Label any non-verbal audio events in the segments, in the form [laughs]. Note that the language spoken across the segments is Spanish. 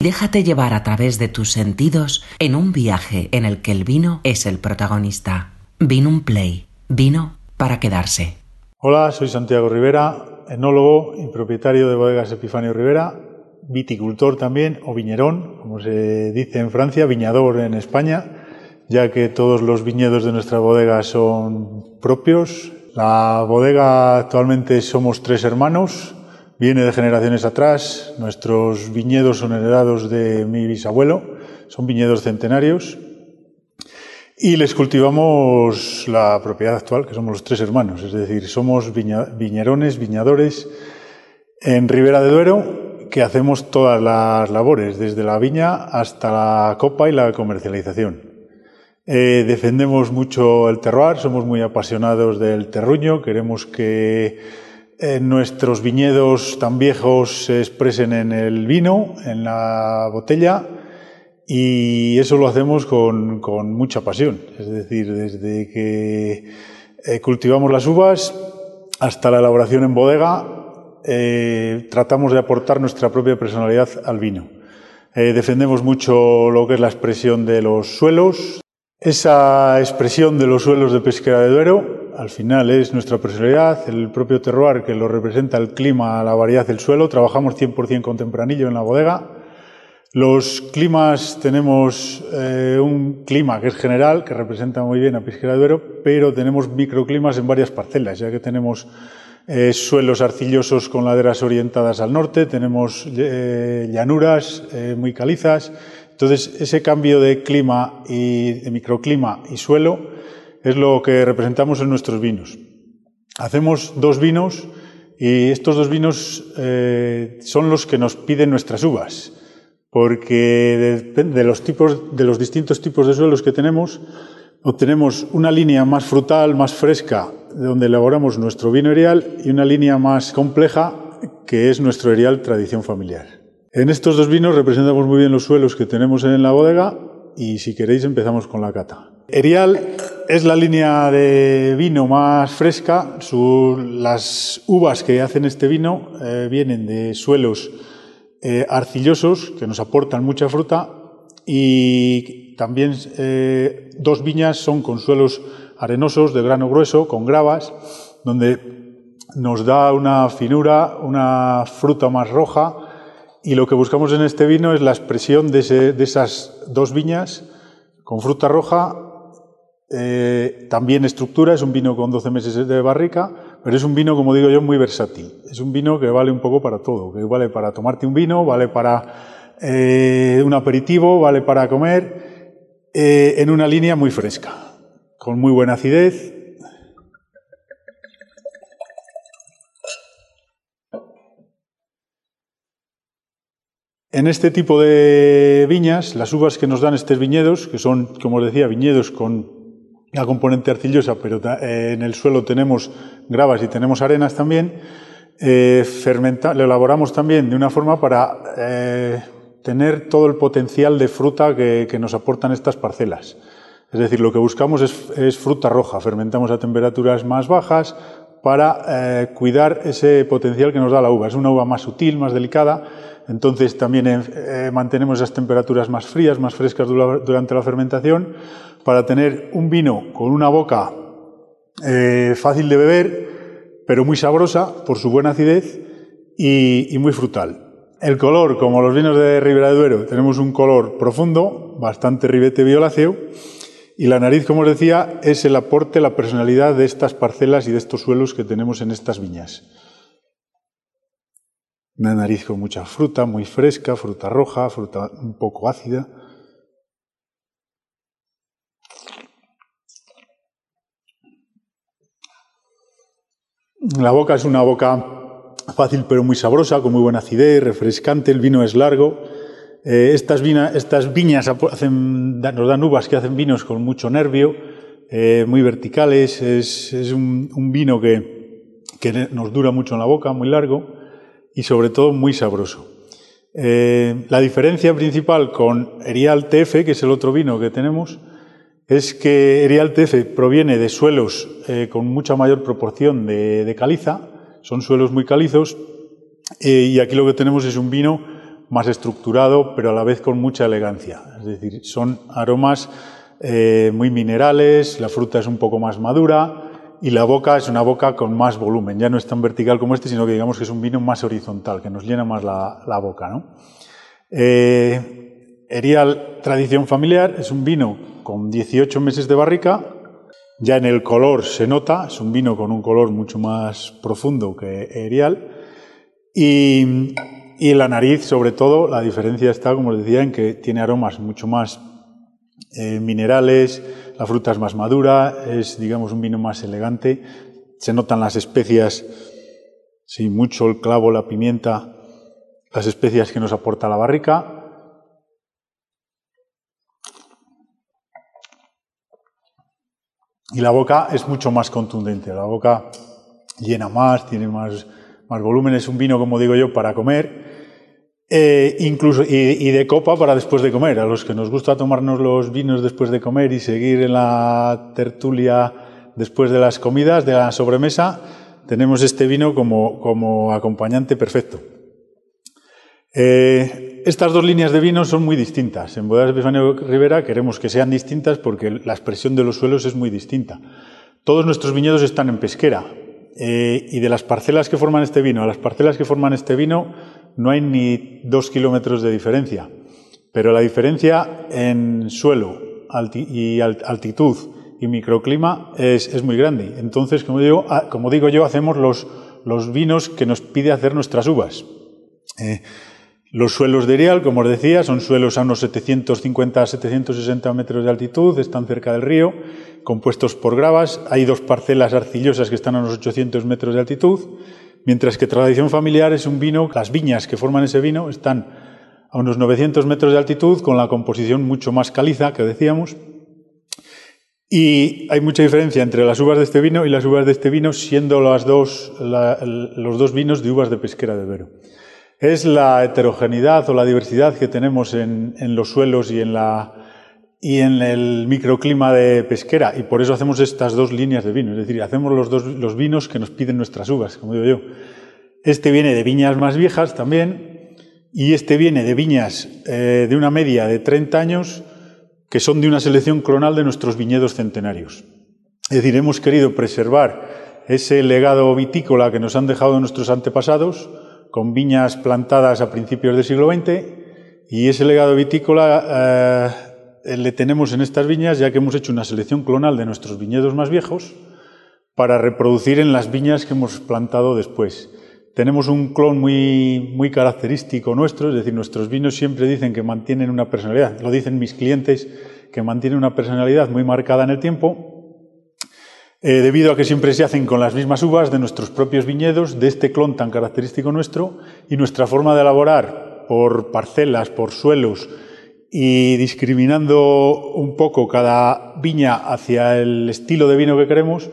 Déjate llevar a través de tus sentidos en un viaje en el que el vino es el protagonista. Vino un play. Vino para quedarse. Hola, soy Santiago Rivera, enólogo y propietario de bodegas Epifanio Rivera, viticultor también, o viñerón, como se dice en Francia, viñador en España, ya que todos los viñedos de nuestra bodega son propios. La bodega actualmente somos tres hermanos, viene de generaciones atrás. Nuestros viñedos son heredados de mi bisabuelo, son viñedos centenarios. Y les cultivamos la propiedad actual, que somos los tres hermanos, es decir, somos viñerones, viñadores en Ribera de Duero, que hacemos todas las labores, desde la viña hasta la copa y la comercialización. Eh, defendemos mucho el terroir, somos muy apasionados del terruño, queremos que nuestros viñedos tan viejos se expresen en el vino, en la botella, y eso lo hacemos con, mucha pasión. Es decir, desde que eh, cultivamos las uvas hasta la elaboración en bodega, eh, tratamos de aportar nuestra propia personalidad al vino. Eh, defendemos mucho lo que es la expresión de los suelos. Esa expresión de los suelos de Pesquera de Duero al final es nuestra personalidad, el propio terroir que lo representa el clima, la variedad del suelo. Trabajamos 100% con tempranillo en la bodega. Los climas, tenemos eh, un clima que es general, que representa muy bien a Pisquera de Duero, pero tenemos microclimas en varias parcelas, ya que tenemos eh, suelos arcillosos con laderas orientadas al norte, tenemos eh, llanuras muy calizas. Entonces, ese cambio de clima y de microclima y suelo es lo que representamos en nuestros vinos. Hacemos dos vinos y estos dos vinos eh, son los que nos piden nuestras uvas, porque de, los tipos, de los distintos tipos de suelos que tenemos, obtenemos una línea más frutal, más fresca, donde elaboramos nuestro vino erial, y una línea más compleja, que es nuestro erial tradición familiar. En estos dos vinos representamos muy bien los suelos que tenemos en la bodega y si queréis empezamos con la cata. Erial es la línea de vino más fresca. las uvas que hacen este vino eh, vienen de suelos eh, arcillosos que nos aportan mucha fruta y también eh, dos viñas son con suelos arenosos de grano grueso, con gravas, donde nos da una finura, una fruta más roja y lo que buscamos en este vino es la expresión de, de esas dos viñas con fruta roja eh, también estructura, es un vino con 12 meses de barrica, pero es un vino, como digo yo, muy versátil. Es un vino que vale un poco para todo, que vale para tomarte un vino, vale para eh, un aperitivo, vale para comer, eh, en una línea muy fresca, con muy buena acidez. En este tipo de viñas, las uvas que nos dan estos viñedos, que son, como os decía, viñedos con la componente arcillosa, pero eh, en el suelo tenemos gravas y tenemos arenas también. Eh, lo elaboramos también de una forma para eh, tener todo el potencial de fruta que, nos aportan estas parcelas. Es decir, lo que buscamos es, fruta roja, fermentamos a temperaturas más bajas para cuidar ese potencial que nos da la uva. Es una uva más sutil, más delicada, entonces también mantenemos esas temperaturas más frías, más frescas durante la fermentación para tener un vino con una boca eh, fácil de beber, pero muy sabrosa por su buena acidez y, muy frutal. El color, como los vinos de Ribera de Duero, tenemos un color profundo, bastante ribete violáceo, y la nariz, como os decía, es el aporte, la personalidad de estas parcelas y de estos suelos que tenemos en estas viñas. Una nariz con mucha fruta, muy fresca, fruta roja, fruta un poco ácida. La boca es una boca fácil pero muy sabrosa, con muy buena acidez, refrescante, el vino es largo. Eh, estas, viñas nos dan uvas que hacen vinos con mucho nervio, eh, muy verticales, es, un, vino que, nos dura mucho en la boca, muy largo y sobre todo muy sabroso. Eh, la diferencia principal con Erial TF, que es el otro vino que tenemos, es que Erial TF proviene de suelos eh, con mucha mayor proporción de, caliza, son suelos muy calizos, eh, y aquí lo que tenemos es un vino más estructurado, pero a la vez con mucha elegancia. Es decir, son aromas eh, muy minerales, la fruta es un poco más madura y la boca es una boca con más volumen. Ya no es tan vertical como este, sino que digamos que es un vino más horizontal, que nos llena más la, boca. ¿no? Eh, Erial Tradición Familiar es un vino con 18 meses de barrica. Ya en el color se nota, es un vino con un color mucho más profundo que Erial. Y, y la nariz, sobre todo, la diferencia está, como os decía, en que tiene aromas mucho más eh, minerales, la fruta es más madura, es, digamos, un vino más elegante. Se notan las especias, sí, mucho el clavo, la pimienta, las especias que nos aporta la barrica. Y la boca es mucho más contundente, la boca llena más, tiene más, más volumen, es un vino, como digo yo, para comer eh, incluso, y, de copa para después de comer. A los que nos gusta tomarnos los vinos después de comer y seguir en la tertulia después de las comidas, de la sobremesa, tenemos este vino como, como acompañante perfecto. Eh, estas dos líneas de vino son muy distintas. En Bodegas Epifanio Rivera queremos que sean distintas porque la expresión de los suelos es muy distinta. Todos nuestros viñedos están en pesquera. Eh, y de las parcelas que forman este vino a las parcelas que forman este vino, no hay ni dos kilómetros de diferencia, pero la diferencia en suelo y altitud y microclima es, muy grande. Entonces, como digo, ah, como digo yo, hacemos los, vinos que nos pide hacer nuestras uvas. Eh, los suelos de Erial, como os decía, son suelos a unos 750-760 metros de altitud, están cerca del río, compuestos por gravas. Hay dos parcelas arcillosas que están a unos 800 metros de altitud Mientras que tradición familiar es un vino, las viñas que forman ese vino están a unos 900 metros de altitud, con la composición mucho más caliza, que decíamos. Y hay mucha diferencia entre las uvas de este vino y las uvas de este vino, siendo las dos, los dos vinos de uvas de pesquera de Vero. Es la heterogeneidad o la diversidad que tenemos en los suelos y en el microclima de pesquera, y por eso hacemos estas dos líneas de vino, es decir, hacemos los, dos, los vinos que nos piden nuestras uvas, como digo yo. Este viene de viñas más viejas también, y este viene de viñas eh, de una media de 30 años, que son de una selección clonal de nuestros viñedos centenarios. Es decir, hemos querido preservar ese legado vitícola que nos han dejado nuestros antepasados, con viñas plantadas a principios del siglo XX, y ese legado vitícola eh, le tenemos en estas viñas, ya que hemos hecho una selección clonal de nuestros viñedos más viejos para reproducir en las viñas que hemos plantado después. Tenemos un clon muy, muy característico nuestro, es decir, nuestros vinos siempre dicen que mantienen una personalidad, lo dicen mis clientes, que mantienen una personalidad muy marcada en el tiempo, eh, debido a que siempre se hacen con las mismas uvas de nuestros propios viñedos, de este clon tan característico nuestro, y nuestra forma de elaborar por parcelas, por suelos, y discriminando un poco cada viña hacia el estilo de vino que queremos,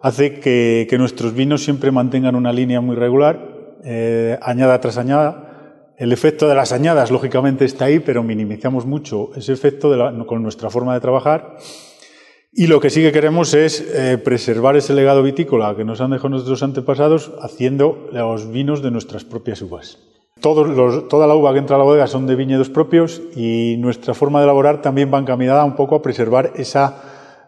hace que, nuestros vinos siempre mantengan una línea muy regular, eh, añada tras añada. El efecto de las añadas, lógicamente, está ahí, pero minimizamos mucho ese efecto con nuestra forma de trabajar. Y lo que sí que queremos es eh, preservar ese legado vitícola que nos han dejado nuestros antepasados haciendo los vinos de nuestras propias uvas toda la uva que entra a la bodega son de viñedos propios y nuestra forma de elaborar también va encaminada un poco a preservar esa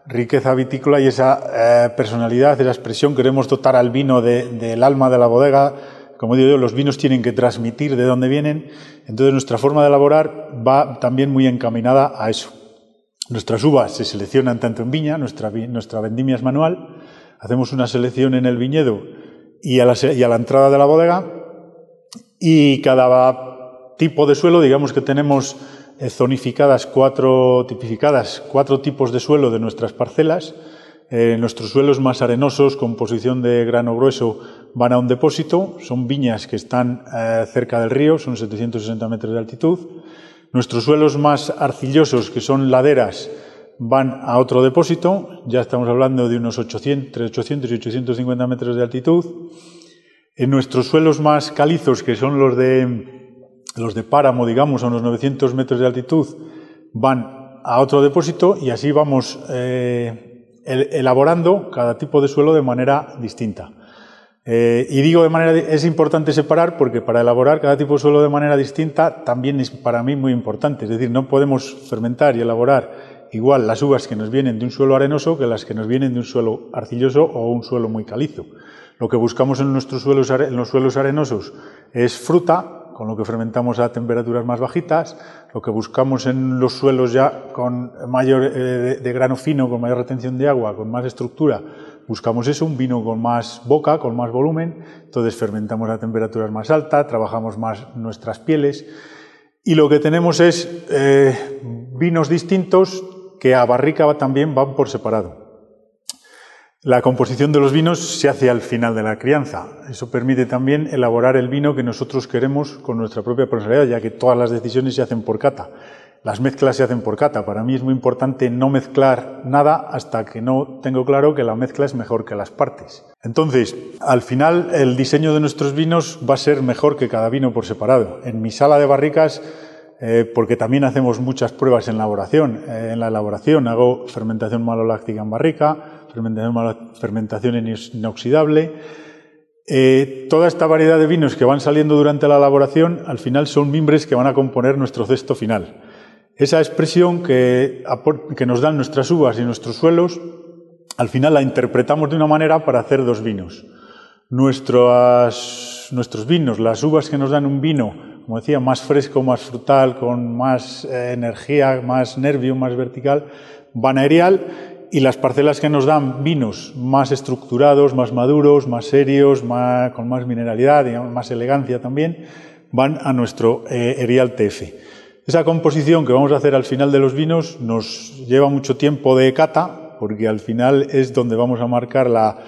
riqueza vitícola y esa eh, personalidad, esa expresión. Queremos dotar al vino del alma de la bodega. Como digo yo, los vinos tienen que transmitir de dónde vienen. Entonces nuestra forma de elaborar va también muy encaminada a eso. Nuestras uvas se seleccionan tanto en viña, nuestra, nuestra vendimia es manual, hacemos una selección en el viñedo y a la, entrada de la bodega y cada tipo de suelo, digamos que tenemos eh, zonificadas cuatro, tipificadas cuatro tipos de suelo de nuestras parcelas. Eh, nuestros suelos más arenosos, con posición de grano grueso, van a un depósito. Son viñas que están eh, cerca del río, son 760 metros de altitud. Nuestros suelos más arcillosos, que son laderas, van a otro depósito. Ya estamos hablando de unos 800, entre 800 y 850 metros de altitud. En nuestros suelos más calizos, que son los de, los de páramo, digamos, a unos 900 metros de altitud, van a otro depósito y así vamos eh, elaborando cada tipo de suelo de manera distinta. Eh, y digo de manera, es importante separar porque para elaborar cada tipo de suelo de manera distinta también es para mí muy importante. Es decir, no podemos fermentar y elaborar igual las uvas que nos vienen de un suelo arenoso que las que nos vienen de un suelo arcilloso o un suelo muy calizo. Lo que buscamos en, nuestros suelos, en los suelos arenosos es fruta, con lo que fermentamos a temperaturas más bajitas. Lo que buscamos en los suelos ya con mayor eh, de grano fino, con mayor retención de agua, con más estructura, buscamos eso, un vino con más boca, con más volumen, entonces fermentamos a temperaturas más altas, trabajamos más nuestras pieles y lo que tenemos es eh, vinos distintos que a barrica también van por separado. La composición de los vinos se hace al final de la crianza. Eso permite también elaborar el vino que nosotros queremos con nuestra propia personalidad, ya que todas las decisiones se hacen por cata. Las mezclas se hacen por cata. Para mí es muy importante no mezclar nada hasta que no tengo claro que la mezcla es mejor que las partes. Entonces, al final, el diseño de nuestros vinos va a ser mejor que cada vino por separado. En mi sala de barricas, eh, porque también hacemos muchas pruebas en elaboración. Eh, en la elaboración hago fermentación maloláctica en barrica, fermentación, inoxidable. Eh, toda esta variedad de vinos que van saliendo durante la elaboración, al final son mimbres que van a componer nuestro cesto final. Esa expresión que, nos dan nuestras uvas y nuestros suelos, al final la interpretamos de una manera para hacer dos vinos. Nuestros, vinos, las uvas que nos dan un vino, como decía, más fresco, más frutal, con más eh, energía, más nervio, más vertical, van aerial, y las parcelas que nos dan vinos más estructurados, más maduros, más serios, con más mineralidad, digamos, más elegancia también, van a nuestro eh, Erial TF. Esa composición que vamos a hacer al final de los vinos nos lleva mucho tiempo de cata, porque al final es donde vamos a marcar la,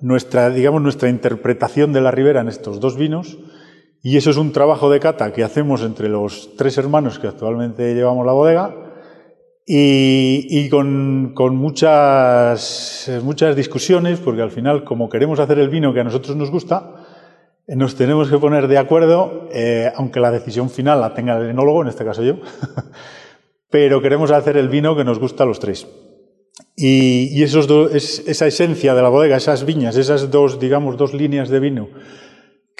nuestra, digamos, nuestra interpretación de la ribera en estos dos vinos. Y eso es un trabajo de cata que hacemos entre los tres hermanos que actualmente llevamos la bodega y, con, con, muchas, muchas discusiones, porque al final, como queremos hacer el vino que a nosotros nos gusta, nos tenemos que poner de acuerdo, eh, aunque la decisión final la tenga el enólogo, en este caso yo, [laughs] pero queremos hacer el vino que nos gusta a los tres. Y, esos es, esa esencia de la bodega, esas viñas, esas dos, digamos, dos líneas de vino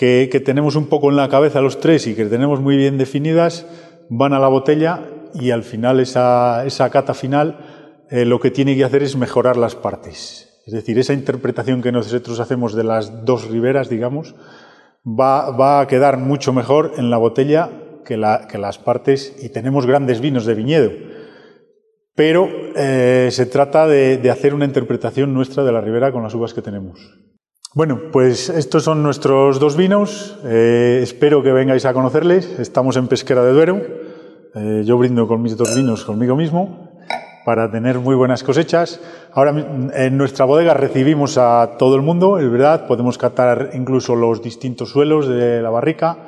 que, tenemos un poco en la cabeza los tres y que tenemos muy bien definidas, van a la botella y al final esa, esa cata final eh, lo que tiene que hacer es mejorar las partes. Es decir, esa interpretación que nosotros hacemos de las dos riberas, digamos, va, a quedar mucho mejor en la botella que, las partes y tenemos grandes vinos de viñedo. Pero eh, se trata de, hacer una interpretación nuestra de la ribera con las uvas que tenemos. Bueno, pues estos son nuestros dos vinos. Eh, espero que vengáis a conocerles. Estamos en Pesquera de Duero. Eh, yo brindo con mis dos vinos conmigo mismo para tener muy buenas cosechas. Ahora en nuestra bodega recibimos a todo el mundo, es verdad, podemos catar incluso los distintos suelos de la barrica.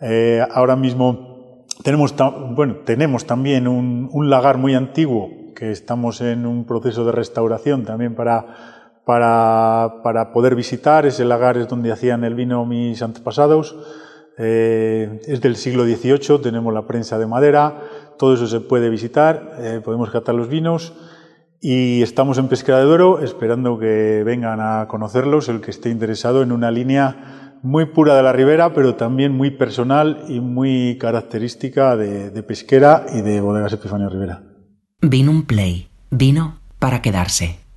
Eh, ahora mismo tenemos, bueno, tenemos también un, un, lagar muy antiguo que estamos en un proceso de restauración también para, para, para poder visitar. Ese lagar es donde hacían el vino mis antepasados. Eh, es del siglo XVIII, tenemos la prensa de madera, todo eso se puede visitar, eh, podemos catar los vinos y estamos en Pesquera de Duero esperando que vengan a conocerlos el que esté interesado en una línea muy pura de la ribera, pero también muy personal y muy característica de, de pesquera y de bodegas Epifanio Rivera. Vino un play, vino para quedarse.